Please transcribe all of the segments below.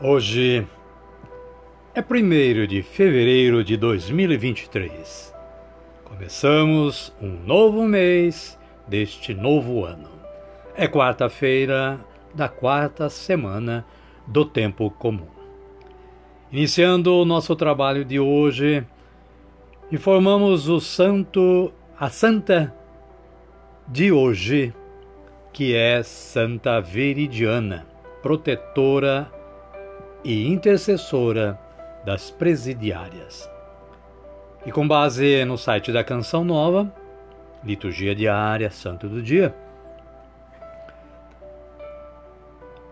Hoje é 1 de fevereiro de 2023. Começamos um novo mês deste novo ano. É quarta-feira da quarta semana do tempo comum. Iniciando o nosso trabalho de hoje, informamos o santo, a santa de hoje, que é Santa Veridiana, protetora e intercessora das presidiárias. E com base no site da Canção Nova, Liturgia Diária, Santo do Dia,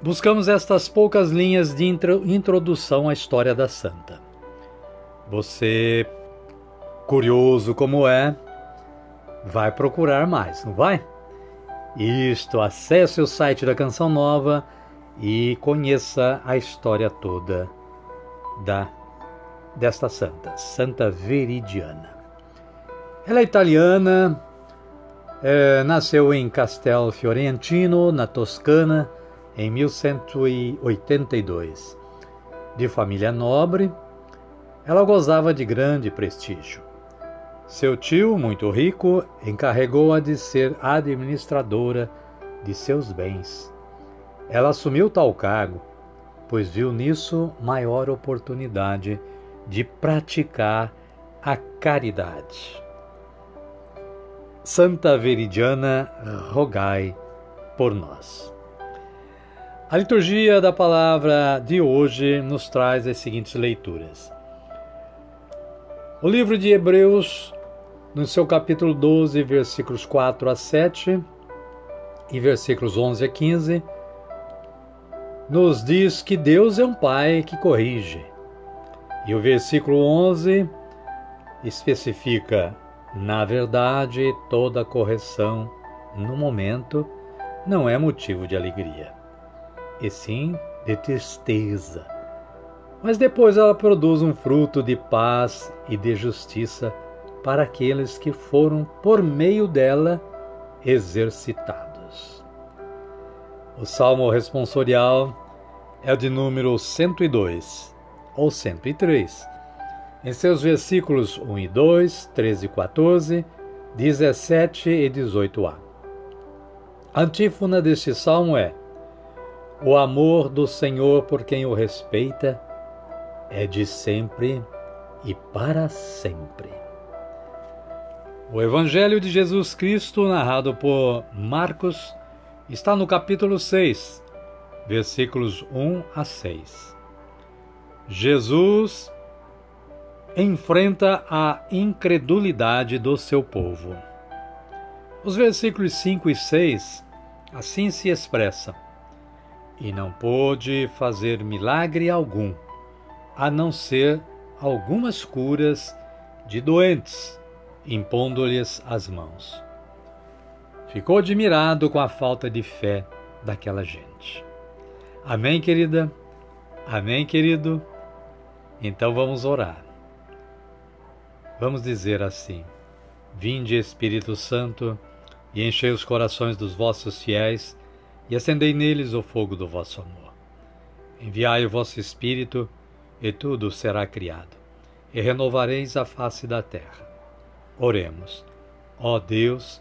buscamos estas poucas linhas de introdução à história da santa. Você, curioso como é, vai procurar mais, não vai? Isto, acesse o site da Canção Nova e conheça a história toda da desta santa, Santa Veridiana. Ela é italiana, é, nasceu em Castel Fiorentino, na Toscana, em 1182. De família nobre, ela gozava de grande prestígio. Seu tio, muito rico, encarregou-a de ser administradora de seus bens ela assumiu tal cargo, pois viu nisso maior oportunidade de praticar a caridade. Santa Veridiana, rogai por nós. A liturgia da palavra de hoje nos traz as seguintes leituras. O livro de Hebreus, no seu capítulo 12, versículos 4 a 7 e versículos 11 a 15, nos diz que Deus é um Pai que corrige. E o versículo 11 especifica: na verdade, toda correção no momento não é motivo de alegria, e sim de tristeza. Mas depois ela produz um fruto de paz e de justiça para aqueles que foram, por meio dela, exercitados. O salmo responsorial é o de número 102 ou 103. Em seus versículos 1 e 2, 13 e 14, 17 e 18a. A antífona deste salmo é: O amor do Senhor por quem o respeita é de sempre e para sempre. O Evangelho de Jesus Cristo, narrado por Marcos, está no capítulo 6, versículos 1 a 6. Jesus enfrenta a incredulidade do seu povo. Os versículos 5 e 6 assim se expressam: E não pôde fazer milagre algum, a não ser algumas curas de doentes, impondo-lhes as mãos ficou admirado com a falta de fé daquela gente. Amém, querida? Amém, querido? Então vamos orar. Vamos dizer assim: Vinde, Espírito Santo, e enchei os corações dos vossos fiéis, e acendei neles o fogo do vosso amor. Enviai o vosso Espírito, e tudo será criado, e renovareis a face da terra. Oremos. Ó Deus,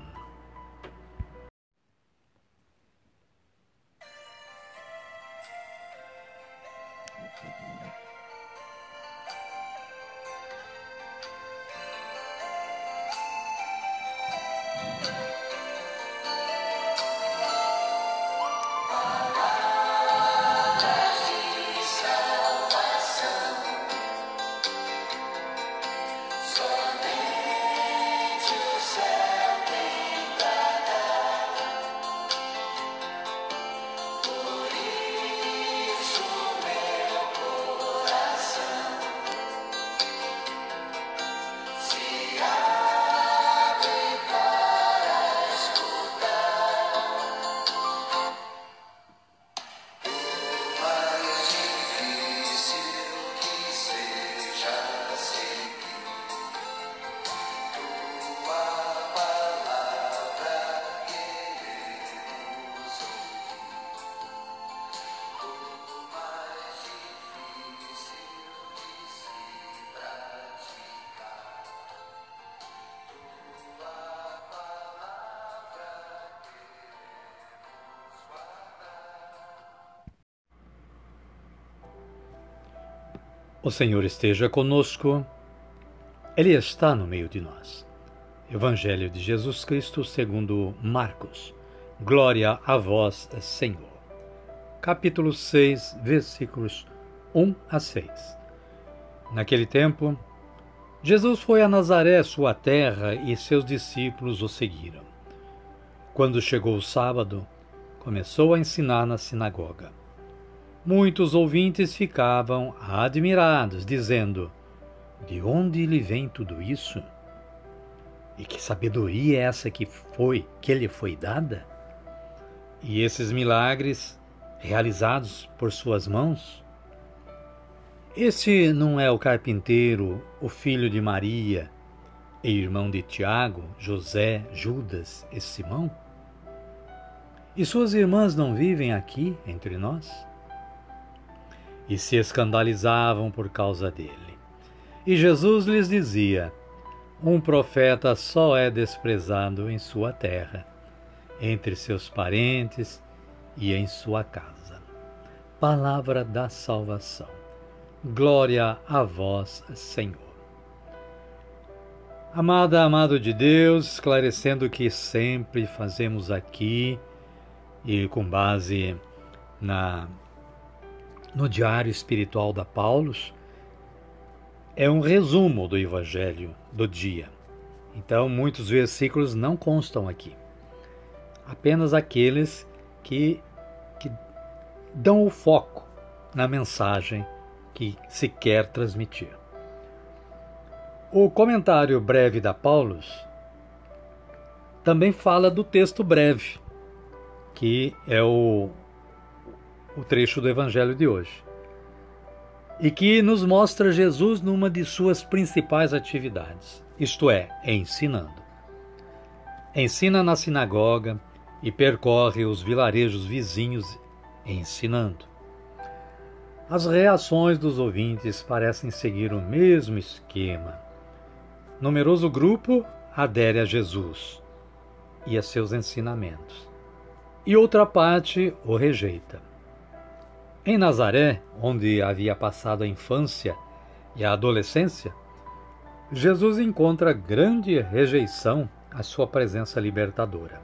O Senhor esteja conosco, Ele está no meio de nós. Evangelho de Jesus Cristo segundo Marcos. Glória a vós, Senhor. Capítulo 6, versículos 1 a 6. Naquele tempo, Jesus foi a Nazaré, sua terra, e seus discípulos o seguiram. Quando chegou o sábado, começou a ensinar na sinagoga. Muitos ouvintes ficavam admirados, dizendo: De onde lhe vem tudo isso? E que sabedoria é essa que foi, que lhe foi dada? E esses milagres realizados por suas mãos? Este não é o carpinteiro, o filho de Maria, e irmão de Tiago, José, Judas e Simão? E suas irmãs não vivem aqui entre nós? E se escandalizavam por causa dele. E Jesus lhes dizia: Um profeta só é desprezado em sua terra, entre seus parentes e em sua casa. Palavra da salvação. Glória a vós, Senhor. Amada, amado de Deus, esclarecendo o que sempre fazemos aqui e com base na no Diário Espiritual da Paulus, é um resumo do Evangelho do dia. Então, muitos versículos não constam aqui. Apenas aqueles que, que dão o foco na mensagem que se quer transmitir. O comentário breve da Paulus também fala do texto breve, que é o o trecho do Evangelho de hoje. E que nos mostra Jesus numa de suas principais atividades, isto é, ensinando. Ensina na sinagoga e percorre os vilarejos vizinhos ensinando. As reações dos ouvintes parecem seguir o mesmo esquema. Numeroso grupo adere a Jesus e a seus ensinamentos, e outra parte o rejeita. Em Nazaré, onde havia passado a infância e a adolescência, Jesus encontra grande rejeição à sua presença libertadora.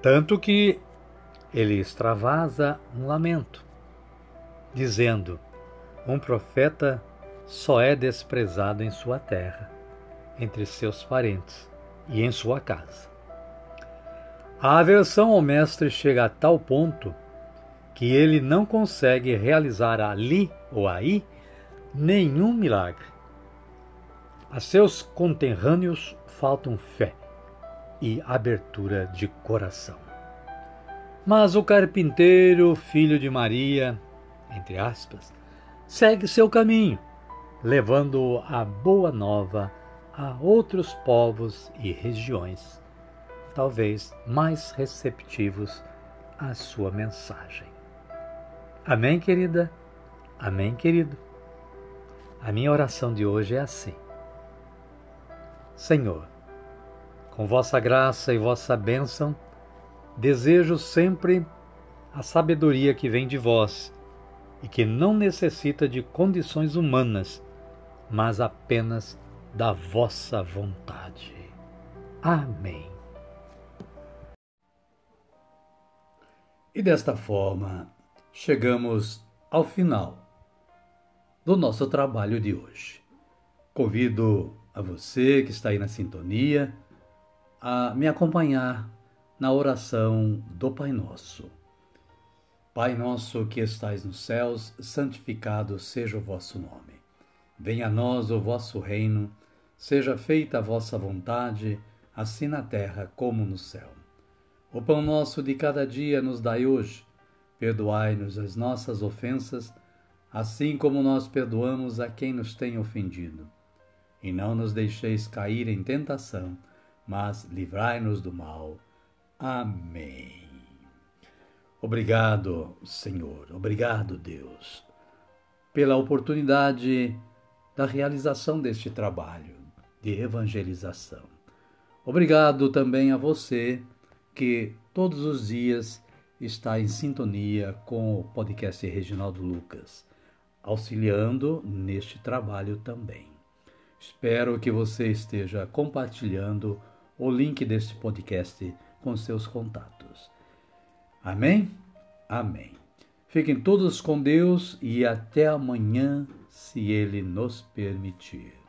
Tanto que ele extravasa um lamento, dizendo: Um profeta só é desprezado em sua terra, entre seus parentes e em sua casa. A aversão ao Mestre chega a tal ponto que ele não consegue realizar ali ou aí nenhum milagre. A seus conterrâneos faltam fé e abertura de coração. Mas o carpinteiro, filho de Maria, entre aspas, segue seu caminho, levando a boa nova a outros povos e regiões, talvez mais receptivos à sua mensagem. Amém, querida? Amém, querido? A minha oração de hoje é assim: Senhor, com vossa graça e vossa bênção, desejo sempre a sabedoria que vem de vós e que não necessita de condições humanas, mas apenas da vossa vontade. Amém. E desta forma, chegamos ao final do nosso trabalho de hoje. Convido a você que está aí na sintonia a me acompanhar na oração do Pai Nosso. Pai nosso que estais nos céus, santificado seja o vosso nome. Venha a nós o vosso reino, seja feita a vossa vontade, assim na terra como no céu. O pão nosso de cada dia nos dai hoje. Perdoai-nos as nossas ofensas, assim como nós perdoamos a quem nos tem ofendido. E não nos deixeis cair em tentação, mas livrai-nos do mal. Amém. Obrigado, Senhor, obrigado, Deus, pela oportunidade da realização deste trabalho de evangelização. Obrigado também a você que todos os dias está em sintonia com o podcast Reginaldo Lucas, auxiliando neste trabalho também. Espero que você esteja compartilhando o link deste podcast com seus contatos. Amém? Amém. Fiquem todos com Deus e até amanhã, se Ele nos permitir.